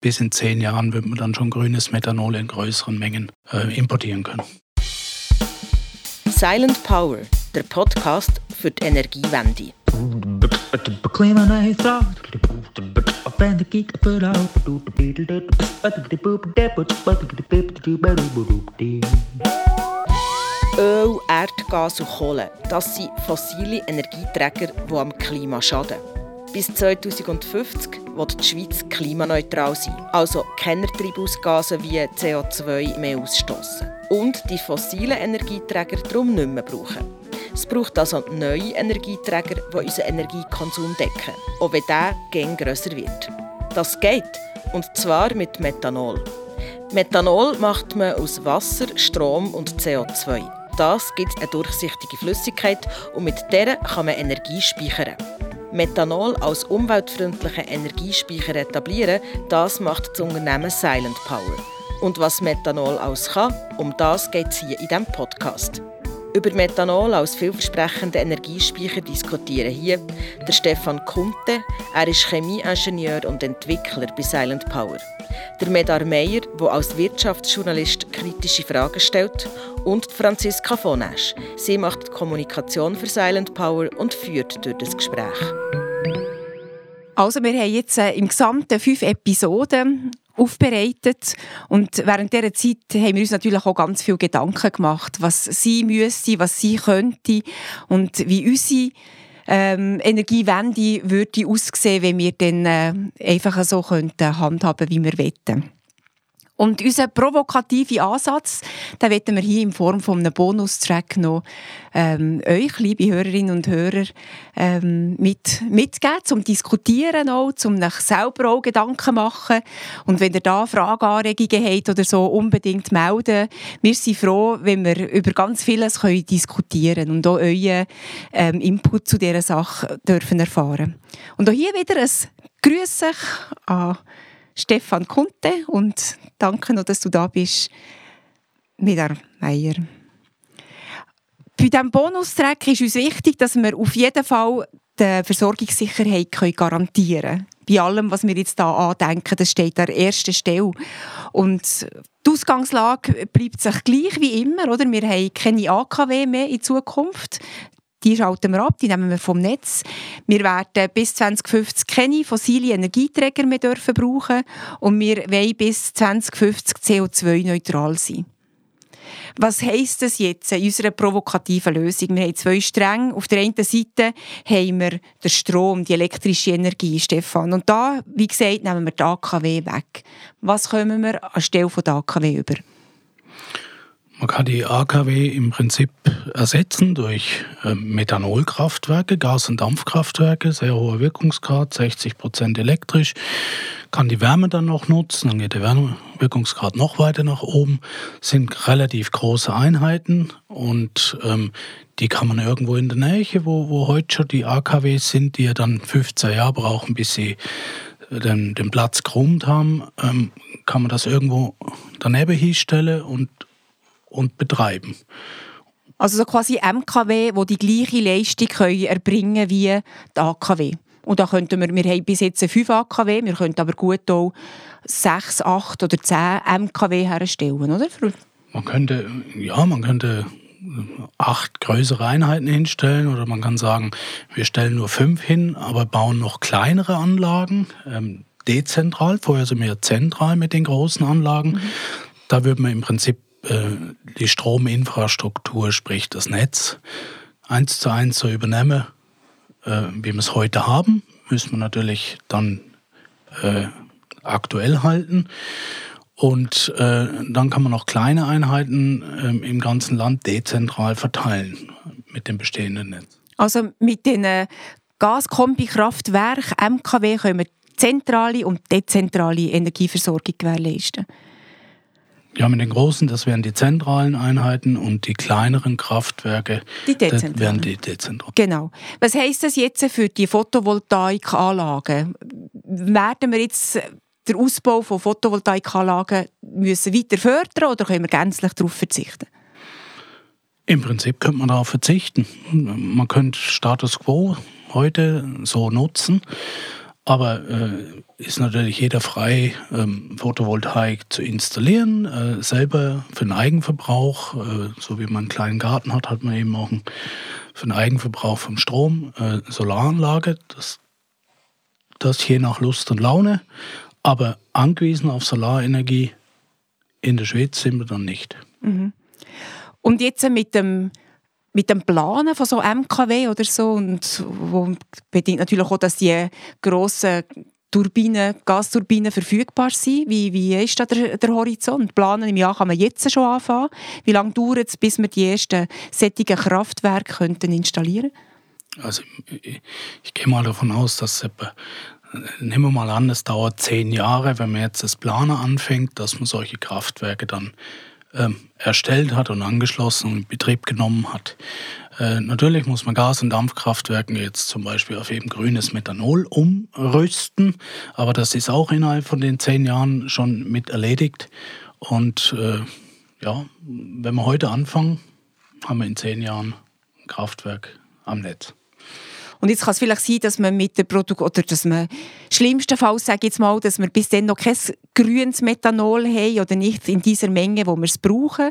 bis in zehn Jahren wird man dann schon grünes Methanol in größeren Mengen äh, importieren können. Silent Power, der Podcast für die Energiewende. Öl, Erdgas und Kohle, das sind fossile Energieträger, die am Klima schaden. Bis 2050 wird die Schweiz klimaneutral sein, also keine Treibhausgase wie CO2 mehr ausstoßen. Und die fossilen Energieträger darum nicht mehr brauchen. Es braucht also neue Energieträger, die unseren Energiekonsum decken, auch wenn der gern grösser wird. Das geht, und zwar mit Methanol. Methanol macht man aus Wasser, Strom und CO2. Das gibt eine durchsichtige Flüssigkeit und mit der kann man Energie speichern. Methanol als umweltfreundlichen Energiespeicher etablieren, das macht das Unternehmen Silent Power. Und was Methanol alles kann, um das geht es hier in diesem Podcast. Über Methanol als vielversprechenden Energiespeicher diskutieren hier der Stefan Kunte. Er ist Chemieingenieur und Entwickler bei Silent Power. Der Medar Meyer, der als Wirtschaftsjournalist kritische Fragen stellt. Und Franziska von Esch. Sie macht die Kommunikation für Silent Power und führt durch das Gespräch. Also wir haben jetzt äh, im Gesamten fünf Episoden aufbereitet. Und während dieser Zeit haben wir uns natürlich auch ganz viele Gedanken gemacht, was sie müsste, was sie könnte und wie unsere ähm, Energiewende würde aussehen, wenn wir dann äh, einfach so könnten handhaben, wie wir wollen. Und unser provokativer Ansatz, den wollen wir hier in Form von einem Bonustrack noch ähm, euch, liebe Hörerinnen und Hörer, ähm, mit, mitgeben, zum Diskutieren auch, zum euch selber auch Gedanken machen. Und wenn ihr da Fragen, Anregungen habt oder so, unbedingt melden. Wir sind froh, wenn wir über ganz vieles können diskutieren und auch euren ähm, Input zu dieser Sache dürfen erfahren. Und auch hier wieder ein Grüß an Stefan Kunte und danke noch, dass du da bist, Midar Meier. Bei diesem Bonustrack ist uns wichtig, dass wir auf jeden Fall die Versorgungssicherheit garantieren können. Bei allem, was wir jetzt hier andenken, das steht an erster Stelle. Und die Ausgangslage bleibt sich gleich wie immer. Oder? Wir haben keine AKW mehr in Zukunft die schalten wir ab, die nehmen wir vom Netz. Wir werden bis 2050 keine fossile Energieträger mehr dürfen brauchen und wir wollen bis 2050 CO2-neutral sein. Was heisst das jetzt in unserer provokativen Lösung? Wir haben zwei Stränge. Auf der einen Seite haben wir den Strom, die elektrische Energie, Stefan. Und da, wie gesagt, nehmen wir die AKW weg. Was kommen wir anstelle von der AKW über? Man kann die AKW im Prinzip ersetzen durch ähm, Methanolkraftwerke, Gas- und Dampfkraftwerke, sehr hoher Wirkungsgrad, 60 Prozent elektrisch. Kann die Wärme dann noch nutzen, dann geht der Wärmewirkungsgrad noch weiter nach oben. Sind relativ große Einheiten und ähm, die kann man irgendwo in der Nähe, wo, wo heute schon die AKWs sind, die ja dann 15 Jahre brauchen, bis sie den, den Platz geräumt haben, ähm, kann man das irgendwo daneben hinstellen und und betreiben. Also so quasi MKW, wo die gleiche Leistung können erbringen wie die AKW. Und da könnten wir, wir haben bis jetzt 5 AKW, wir könnten aber gut auch 6, 8 oder 10 MKW herstellen, oder? Man könnte, ja, man könnte acht größere Einheiten hinstellen oder man kann sagen, wir stellen nur fünf hin, aber bauen noch kleinere Anlagen, ähm, dezentral. Vorher sind wir zentral mit den großen Anlagen. Mhm. Da würde man im Prinzip die Strominfrastruktur, sprich das Netz, eins zu eins so übernehmen, äh, wie wir es heute haben, müssen wir natürlich dann äh, aktuell halten. Und äh, dann kann man auch kleine Einheiten äh, im ganzen Land dezentral verteilen mit dem bestehenden Netz. Also mit den äh, Gaskombikraftwerken MKW können wir zentrale und dezentrale Energieversorgung gewährleisten. Ja, mit den großen, das wären die zentralen Einheiten und die kleineren Kraftwerke die dezentralen. wären die dezentralen. Genau. Was heisst das jetzt für die Photovoltaikanlagen? Werden wir jetzt den Ausbau von Photovoltaikanlagen müssen weiter fördern oder können wir gänzlich darauf verzichten? Im Prinzip könnte man darauf verzichten. Man könnte Status quo heute so nutzen Aber äh, ist natürlich jeder frei, ähm, Photovoltaik zu installieren, äh, selber für den Eigenverbrauch. Äh, so wie man einen kleinen Garten hat, hat man eben auch einen, für den Eigenverbrauch vom Strom äh, Solaranlage. Das, das je nach Lust und Laune. Aber angewiesen auf Solarenergie in der Schweiz sind wir dann nicht. Mhm. Und jetzt mit dem mit dem Planen von so MKW oder so und wo bedingt natürlich auch, dass die grossen Turbinen, Gasturbinen verfügbar sind. Wie, wie ist da der, der Horizont? Planen im Jahr kann man jetzt schon anfangen. Wie lange dauert es, bis wir die ersten sättigen Kraftwerke könnten installieren Also ich, ich, gehe mal davon aus, dass etwa Nehmen wir mal an, es dauert zehn Jahre, wenn man jetzt das Planer anfängt, dass man solche Kraftwerke dann ähm, erstellt hat und angeschlossen und in Betrieb genommen hat. Äh, natürlich muss man Gas- und Dampfkraftwerken jetzt zum Beispiel auf eben grünes Methanol umrüsten, aber das ist auch innerhalb von den zehn Jahren schon mit erledigt. Und äh, ja, wenn wir heute anfangen, haben wir in zehn Jahren ein Kraftwerk am Netz. Und jetzt kann es vielleicht sein, dass man mit der Produkt oder dass man schlimmstenfalls sage ich jetzt mal, dass wir bis dann noch kein grünes Methanol haben oder nicht in dieser Menge, wo wir es brauchen,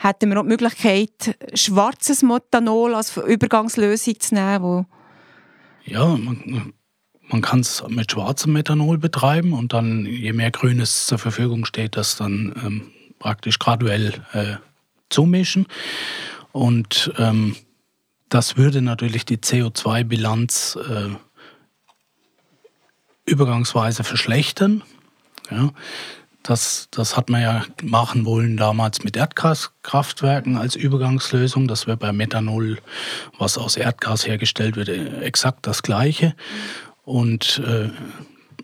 hätten wir auch die Möglichkeit, schwarzes Methanol als Übergangslösung zu nehmen, wo ja, man, man kann es mit schwarzem Methanol betreiben und dann, je mehr Grünes zur Verfügung steht, das dann ähm, praktisch graduell äh, zumischen. Und ähm, das würde natürlich die CO2-Bilanz äh, übergangsweise verschlechtern. Ja, das, das hat man ja machen wollen damals mit Erdgaskraftwerken als Übergangslösung. Das wäre bei Methanol, was aus Erdgas hergestellt wird, exakt das Gleiche. Und äh,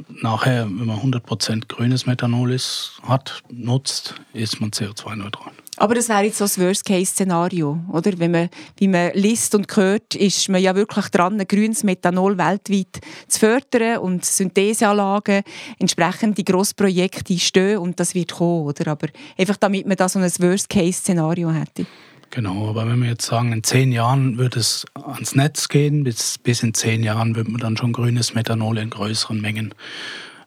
nachher, wenn man 100% grünes Methanol ist, hat, nutzt, ist man CO2-neutral. Aber das wäre jetzt so das Worst-Case-Szenario, oder? Wenn man, wie man liest und hört, ist man ja wirklich dran, ein grünes Methanol weltweit zu fördern und Syntheseanlagen, entsprechende Grossprojekte stehen und das wird kommen, oder? Aber einfach damit man da so ein Worst-Case-Szenario hätte. Genau, aber wenn wir jetzt sagen, in zehn Jahren wird es ans Netz gehen, bis, bis in zehn Jahren wird man dann schon grünes Methanol in größeren Mengen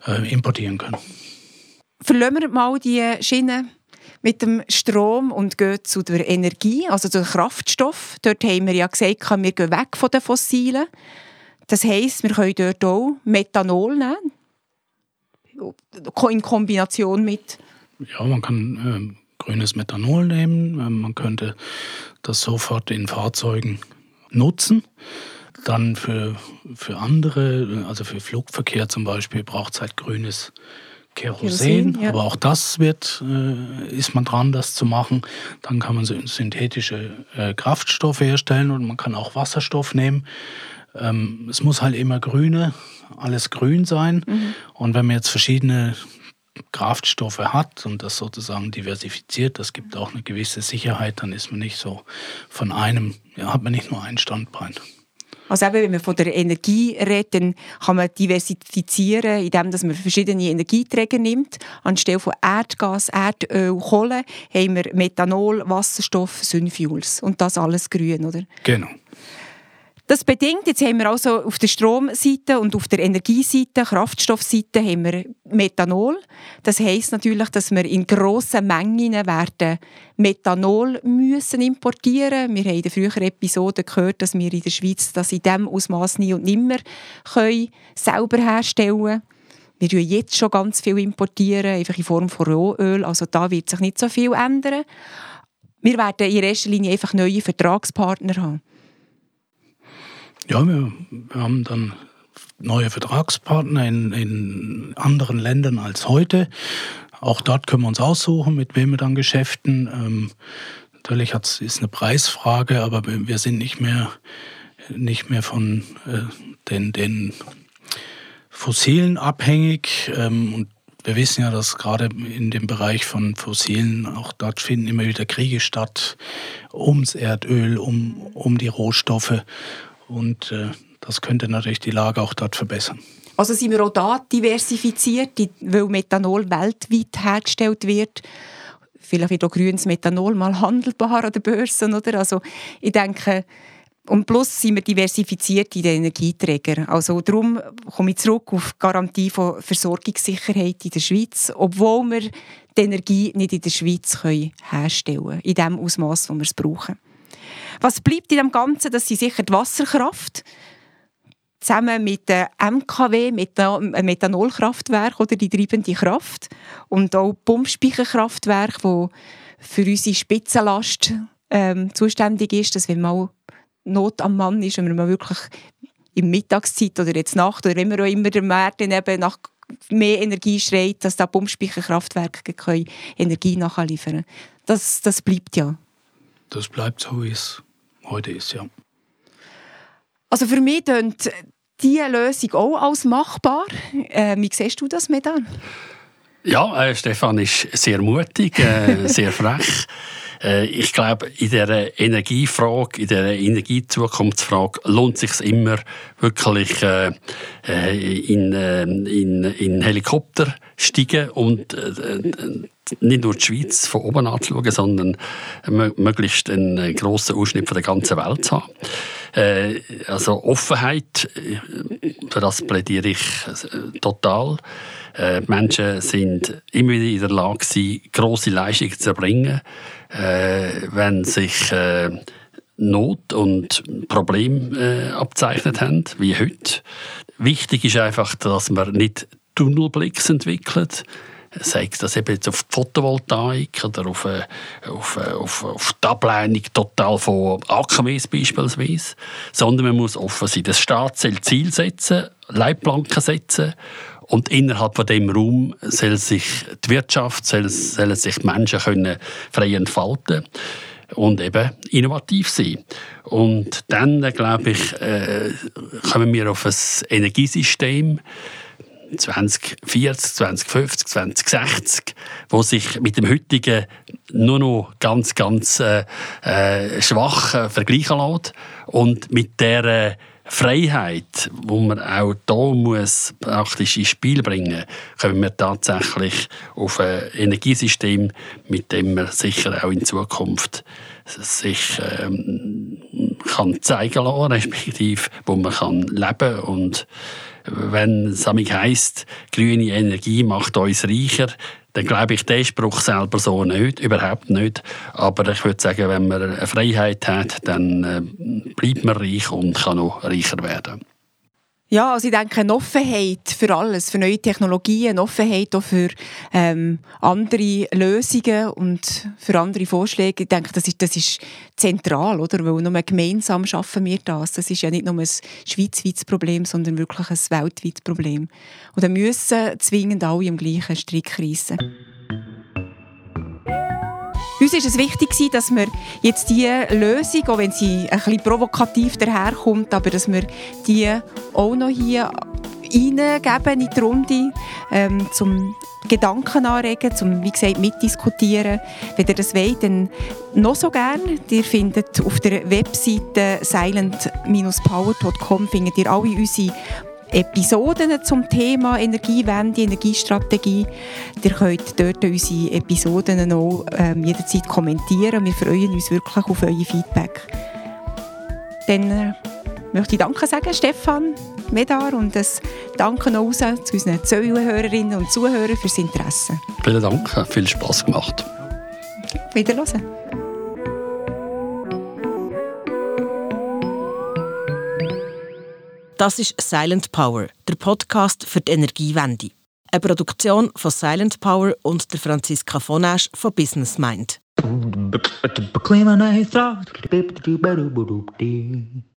äh, importieren können. Verlassen wir mal die Schiene mit dem Strom und gehen zu der Energie, also zu Kraftstoff. Dort haben wir ja gesagt, wir gehen weg von den Fossilen. Das heisst, wir können dort auch Methanol nehmen, in Kombination mit... Ja, man kann äh, grünes Methanol nehmen. Äh, man könnte das sofort in Fahrzeugen nutzen. Dann für, für andere, also für Flugverkehr zum Beispiel, braucht es halt grünes Methanol. Kerosin, ja. aber auch das wird, äh, ist man dran, das zu machen. Dann kann man synthetische äh, Kraftstoffe herstellen und man kann auch Wasserstoff nehmen. Ähm, es muss halt immer grüne, alles grün sein. Mhm. Und wenn man jetzt verschiedene Kraftstoffe hat und das sozusagen diversifiziert, das gibt auch eine gewisse Sicherheit, dann ist man nicht so von einem, ja, hat man nicht nur ein Standbein. Also eben, wenn man von der Energie redet, dann kann man diversifizieren, indem man verschiedene Energieträger nimmt. Anstelle von Erdgas, Erdöl, Kohle haben wir Methanol, Wasserstoff, Synfuels. Und das alles grün, oder? Genau. Das bedingt, jetzt haben wir also auf der Stromseite und auf der Energieseite, Kraftstoffseite haben wir Methanol. Das heißt natürlich, dass wir in grossen Mengen werden Methanol müssen importieren. Wir haben in der früheren Episode gehört, dass wir in der Schweiz das in diesem Ausmaß nie und nimmer können selber herstellen. Wir importieren jetzt schon ganz viel importieren, einfach in Form von Rohöl. Also da wird sich nicht so viel ändern. Wir werden in erster Linie einfach neue Vertragspartner haben. Ja, wir, wir haben dann neue Vertragspartner in, in anderen Ländern als heute. Auch dort können wir uns aussuchen, mit wem wir dann geschäften. Ähm, natürlich ist eine Preisfrage, aber wir sind nicht mehr, nicht mehr von äh, den, den Fossilen abhängig. Ähm, und wir wissen ja, dass gerade in dem Bereich von Fossilen, auch dort finden immer wieder Kriege statt, ums Erdöl, um, um die Rohstoffe. Und äh, das könnte natürlich die Lage auch dort verbessern. Also sind wir auch da diversifiziert, weil Methanol weltweit hergestellt wird. Vielleicht wird auch grünes Methanol mal handelbar an den Börsen. Oder? Also ich denke, Und plus sind wir diversifiziert in den Energieträgern. Also darum komme ich zurück auf die Garantie von Versorgungssicherheit in der Schweiz, obwohl wir die Energie nicht in der Schweiz herstellen können, in dem Ausmaß, wo wir es brauchen. Was bleibt in dem Ganzen? Das sind sicher die Wasserkraft, zusammen mit dem MKW, mit dem Methanolkraftwerk oder die treibende Kraft und auch Pumpspeicherkraftwerk, wo für unsere Spitzenlast ähm, zuständig ist, dass wenn mal Not am Mann ist, wenn man wirklich in Mittagszeit oder jetzt Nacht oder immer auch immer der Markt eben nach mehr Energie schreit, dass da Pumpspeicherkraftwerke Energie nachliefern das, das bleibt ja. Das bleibt so, es heute ist, ja. Also für mich klingt diese Lösung auch als machbar. Äh, wie siehst du das, Medan? Ja, äh, Stefan ist sehr mutig, äh, sehr frech. Äh, ich glaube, in der Energiefrage, in der Energiezukunftsfrage lohnt es sich immer wirklich äh, äh, in, äh, in, in Helikopter steigen und äh, nicht nur die Schweiz von oben anzuschauen, sondern möglichst einen grossen Ausschnitt von der ganzen Welt zu haben. Äh, also Offenheit, für das plädiere ich total. Äh, Menschen sind immer wieder in der Lage, grosse Leistungen zu erbringen äh, wenn sich äh, Not und Problem äh, abzeichnet haben, wie heute. Wichtig ist einfach, dass man nicht Tunnelblicks entwickelt, sei das eben jetzt auf die Photovoltaik oder auf, äh, auf, äh, auf, auf die Ablehnung total von AKWs beispielsweise, sondern man muss offen sein. Das Staat soll Ziel setzen, Leitplanken setzen und innerhalb von dem Raum soll sich die Wirtschaft, soll, sollen sich die Menschen können frei entfalten und eben innovativ sein. Und dann, glaube ich, äh, kommen wir auf ein Energiesystem, 2040, 2050, 2060, wo sich mit dem heutigen nur noch ganz, ganz äh, äh, schwach äh, vergleichen lässt. Und mit der Freiheit, wo man auch da muss praktisch ins Spiel bringen, können wir tatsächlich auf ein Energiesystem, mit dem man sicher auch in Zukunft sich ähm, kann zeigen lassen, respektive wo man kann leben und wenn es heisst, grüne Energie macht uns reicher, dann glaube ich den Spruch selber so nicht, überhaupt nicht. Aber ich würde sagen, wenn man eine Freiheit hat, dann äh, bleibt man reich und kann noch reicher werden. Ja, also ich denke, eine Offenheit für alles, für neue Technologien, eine Offenheit auch für ähm, andere Lösungen und für andere Vorschläge. Ich denke, das ist, das ist zentral, oder? Weil nur gemeinsam schaffen wir das. Das ist ja nicht nur ein schweizweites Problem, sondern wirklich ein weltweites Problem. Und da müssen zwingend alle im gleichen Strick reissen. Uns war es wichtig, dass wir jetzt diese Lösung, auch wenn sie ein bisschen provokativ daherkommt, aber dass wir die auch noch hier reingeben in die Runde, ähm, zum Gedanken anregen, zum, wie gesagt, mitdiskutieren. Wenn ihr das wollt, dann noch so gerne. Ihr findet auf der Webseite silent-power.com alle unsere Episoden zum Thema Energiewende, Energiestrategie. Ihr könnt dort unsere Episoden auch ähm, jederzeit kommentieren. Wir freuen uns wirklich auf euer Feedback. Dann äh, möchte ich Danke sagen, Stefan Medar, und das Danke raus zu unseren Zuhörerinnen und Zuhörern fürs Interesse. Vielen Dank, viel Spass gemacht. Wiederhören. Das ist Silent Power, der Podcast für die Energiewende. Eine Produktion von Silent Power und der Franziska Vonasch von Business Mind.